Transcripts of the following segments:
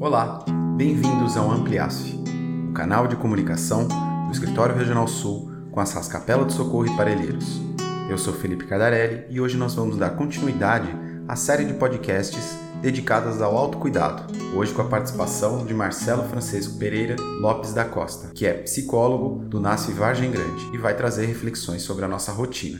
Olá, bem-vindos ao Ampliace, o canal de comunicação do Escritório Regional Sul com as Rascapela do Socorro e Parelheiros. Eu sou Felipe Cadarelli e hoje nós vamos dar continuidade à série de podcasts dedicadas ao autocuidado, hoje com a participação de Marcelo Francisco Pereira Lopes da Costa, que é psicólogo do Nasce Vargem Grande e vai trazer reflexões sobre a nossa rotina.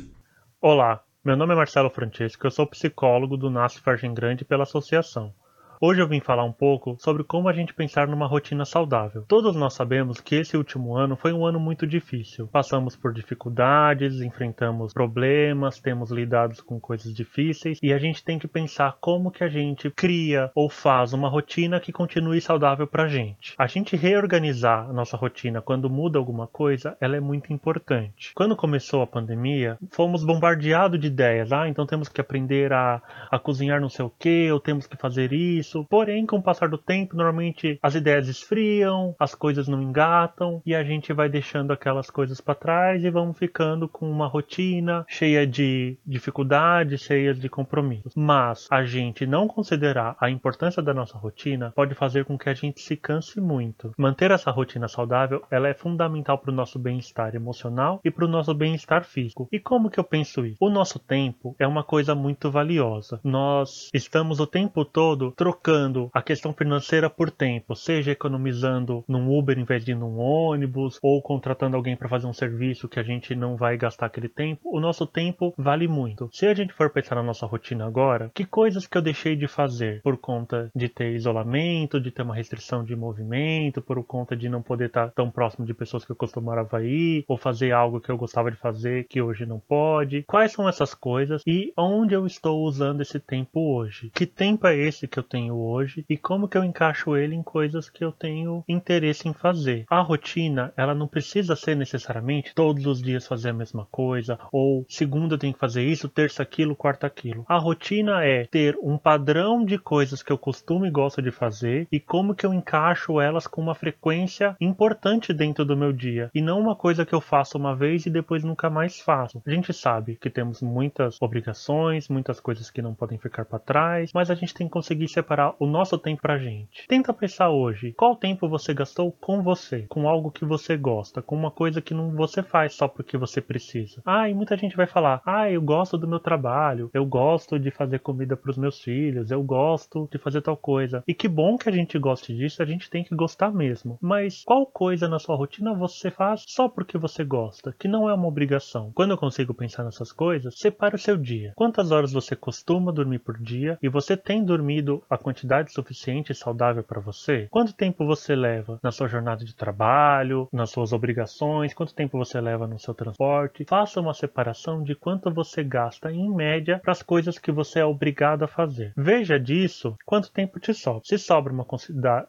Olá, meu nome é Marcelo Francisco, eu sou psicólogo do Nasce Vargem Grande pela associação. Hoje eu vim falar um pouco sobre como a gente pensar numa rotina saudável. Todos nós sabemos que esse último ano foi um ano muito difícil. Passamos por dificuldades, enfrentamos problemas, temos lidado com coisas difíceis e a gente tem que pensar como que a gente cria ou faz uma rotina que continue saudável pra gente. A gente reorganizar a nossa rotina quando muda alguma coisa, ela é muito importante. Quando começou a pandemia, fomos bombardeados de ideias. Ah, então temos que aprender a, a cozinhar não sei o que, ou temos que fazer isso isso. Porém, com o passar do tempo, normalmente as ideias esfriam, as coisas não engatam e a gente vai deixando aquelas coisas para trás e vamos ficando com uma rotina cheia de dificuldades, cheia de compromissos. Mas a gente não considerar a importância da nossa rotina pode fazer com que a gente se canse muito. Manter essa rotina saudável, ela é fundamental para o nosso bem-estar emocional e para o nosso bem-estar físico. E como que eu penso isso? O nosso tempo é uma coisa muito valiosa. Nós estamos o tempo todo trocando trocando a questão financeira por tempo, seja economizando num Uber em vez de num ônibus, ou contratando alguém para fazer um serviço que a gente não vai gastar aquele tempo, o nosso tempo vale muito. Se a gente for pensar na nossa rotina agora, que coisas que eu deixei de fazer por conta de ter isolamento, de ter uma restrição de movimento, por conta de não poder estar tão próximo de pessoas que eu costumava ir, ou fazer algo que eu gostava de fazer que hoje não pode? Quais são essas coisas e onde eu estou usando esse tempo hoje? Que tempo é esse que eu tenho tenho hoje e como que eu encaixo ele em coisas que eu tenho interesse em fazer. A rotina, ela não precisa ser necessariamente todos os dias fazer a mesma coisa ou segunda eu tenho que fazer isso, terça aquilo, quarta aquilo. A rotina é ter um padrão de coisas que eu costumo e gosto de fazer e como que eu encaixo elas com uma frequência importante dentro do meu dia e não uma coisa que eu faço uma vez e depois nunca mais faço. A gente sabe que temos muitas obrigações, muitas coisas que não podem ficar para trás, mas a gente tem que conseguir separar separar o nosso tempo pra gente. Tenta pensar hoje, qual tempo você gastou com você, com algo que você gosta, com uma coisa que não você faz só porque você precisa. Ah, e muita gente vai falar: "Ah, eu gosto do meu trabalho, eu gosto de fazer comida para os meus filhos, eu gosto de fazer tal coisa". E que bom que a gente goste disso, a gente tem que gostar mesmo. Mas qual coisa na sua rotina você faz só porque você gosta, que não é uma obrigação? Quando eu consigo pensar nessas coisas, separa o seu dia. Quantas horas você costuma dormir por dia e você tem dormido a quantidade suficiente e saudável para você? Quanto tempo você leva na sua jornada de trabalho, nas suas obrigações? Quanto tempo você leva no seu transporte? Faça uma separação de quanto você gasta em média para as coisas que você é obrigado a fazer. Veja disso quanto tempo te sobra. Se sobra uma,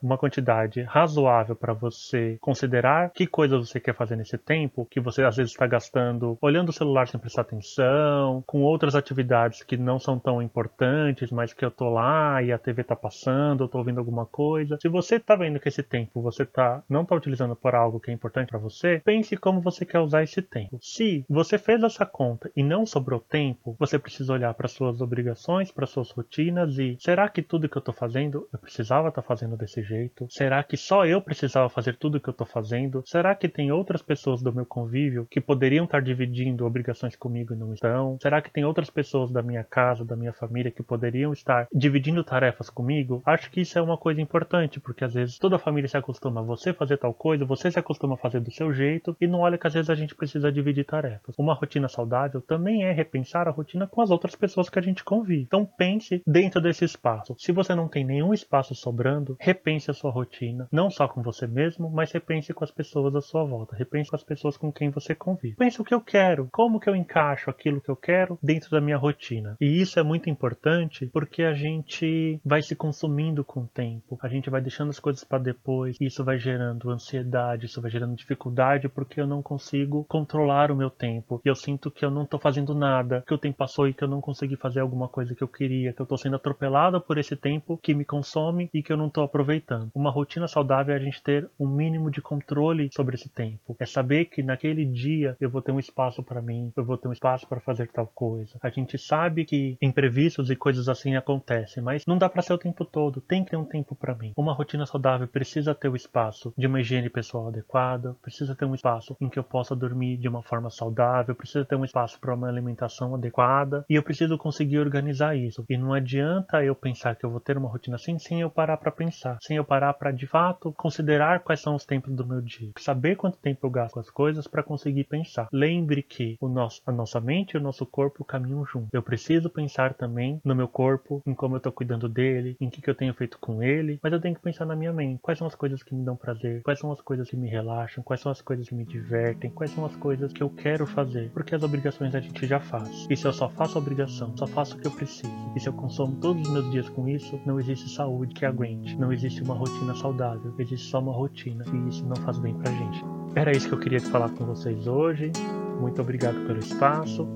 uma quantidade razoável para você considerar que coisas você quer fazer nesse tempo, que você às vezes está gastando olhando o celular sem prestar atenção, com outras atividades que não são tão importantes, mas que eu tô lá e a TV está passando, eu estou ouvindo alguma coisa. Se você está vendo que esse tempo você tá, não está utilizando por algo que é importante para você, pense como você quer usar esse tempo. Se você fez essa conta e não sobrou tempo, você precisa olhar para suas obrigações, para suas rotinas e será que tudo que eu estou fazendo eu precisava estar tá fazendo desse jeito? Será que só eu precisava fazer tudo que eu estou fazendo? Será que tem outras pessoas do meu convívio que poderiam estar dividindo obrigações comigo e não estão? Será que tem outras pessoas da minha casa, da minha família que poderiam estar dividindo tarefas comigo, acho que isso é uma coisa importante, porque às vezes toda a família se acostuma a você fazer tal coisa, você se acostuma a fazer do seu jeito e não olha que às vezes a gente precisa dividir tarefas. Uma rotina saudável também é repensar a rotina com as outras pessoas que a gente convive. Então pense dentro desse espaço. Se você não tem nenhum espaço sobrando, repense a sua rotina, não só com você mesmo, mas repense com as pessoas à sua volta, repense com as pessoas com quem você convive. Pense o que eu quero, como que eu encaixo aquilo que eu quero dentro da minha rotina. E isso é muito importante porque a gente vai se consumindo com o tempo. A gente vai deixando as coisas para depois. Isso vai gerando ansiedade, isso vai gerando dificuldade porque eu não consigo controlar o meu tempo. E eu sinto que eu não tô fazendo nada, que o tempo passou e que eu não consegui fazer alguma coisa que eu queria, que eu tô sendo atropelado por esse tempo que me consome e que eu não tô aproveitando. Uma rotina saudável é a gente ter um mínimo de controle sobre esse tempo. É saber que naquele dia eu vou ter um espaço para mim, eu vou ter um espaço para fazer tal coisa. A gente sabe que imprevistos e coisas assim acontecem, mas não dá para ser o tempo todo, tem que ter um tempo para mim. Uma rotina saudável precisa ter o espaço de uma higiene pessoal adequada, precisa ter um espaço em que eu possa dormir de uma forma saudável, precisa ter um espaço para uma alimentação adequada e eu preciso conseguir organizar isso. E não adianta eu pensar que eu vou ter uma rotina assim sem eu parar para pensar, sem eu parar para de fato considerar quais são os tempos do meu dia, saber quanto tempo eu gasto com as coisas para conseguir pensar. Lembre que o nosso, a nossa mente e o nosso corpo caminham juntos. Eu preciso pensar também no meu corpo, em como eu estou cuidando dele, em que, que eu tenho feito com ele, mas eu tenho que pensar na minha mente. Quais são as coisas que me dão prazer? Quais são as coisas que me relaxam? Quais são as coisas que me divertem? Quais são as coisas que eu quero fazer? Porque as obrigações a gente já faz. E se eu só faço obrigação, só faço o que eu preciso, e se eu consumo todos os meus dias com isso, não existe saúde que aguente. Não existe uma rotina saudável. Existe só uma rotina. E isso não faz bem pra gente. Era isso que eu queria falar com vocês hoje. Muito obrigado pelo espaço.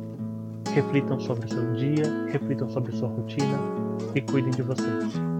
Reflitam sobre o seu dia, reflitam sobre a sua rotina e cuidem de vocês.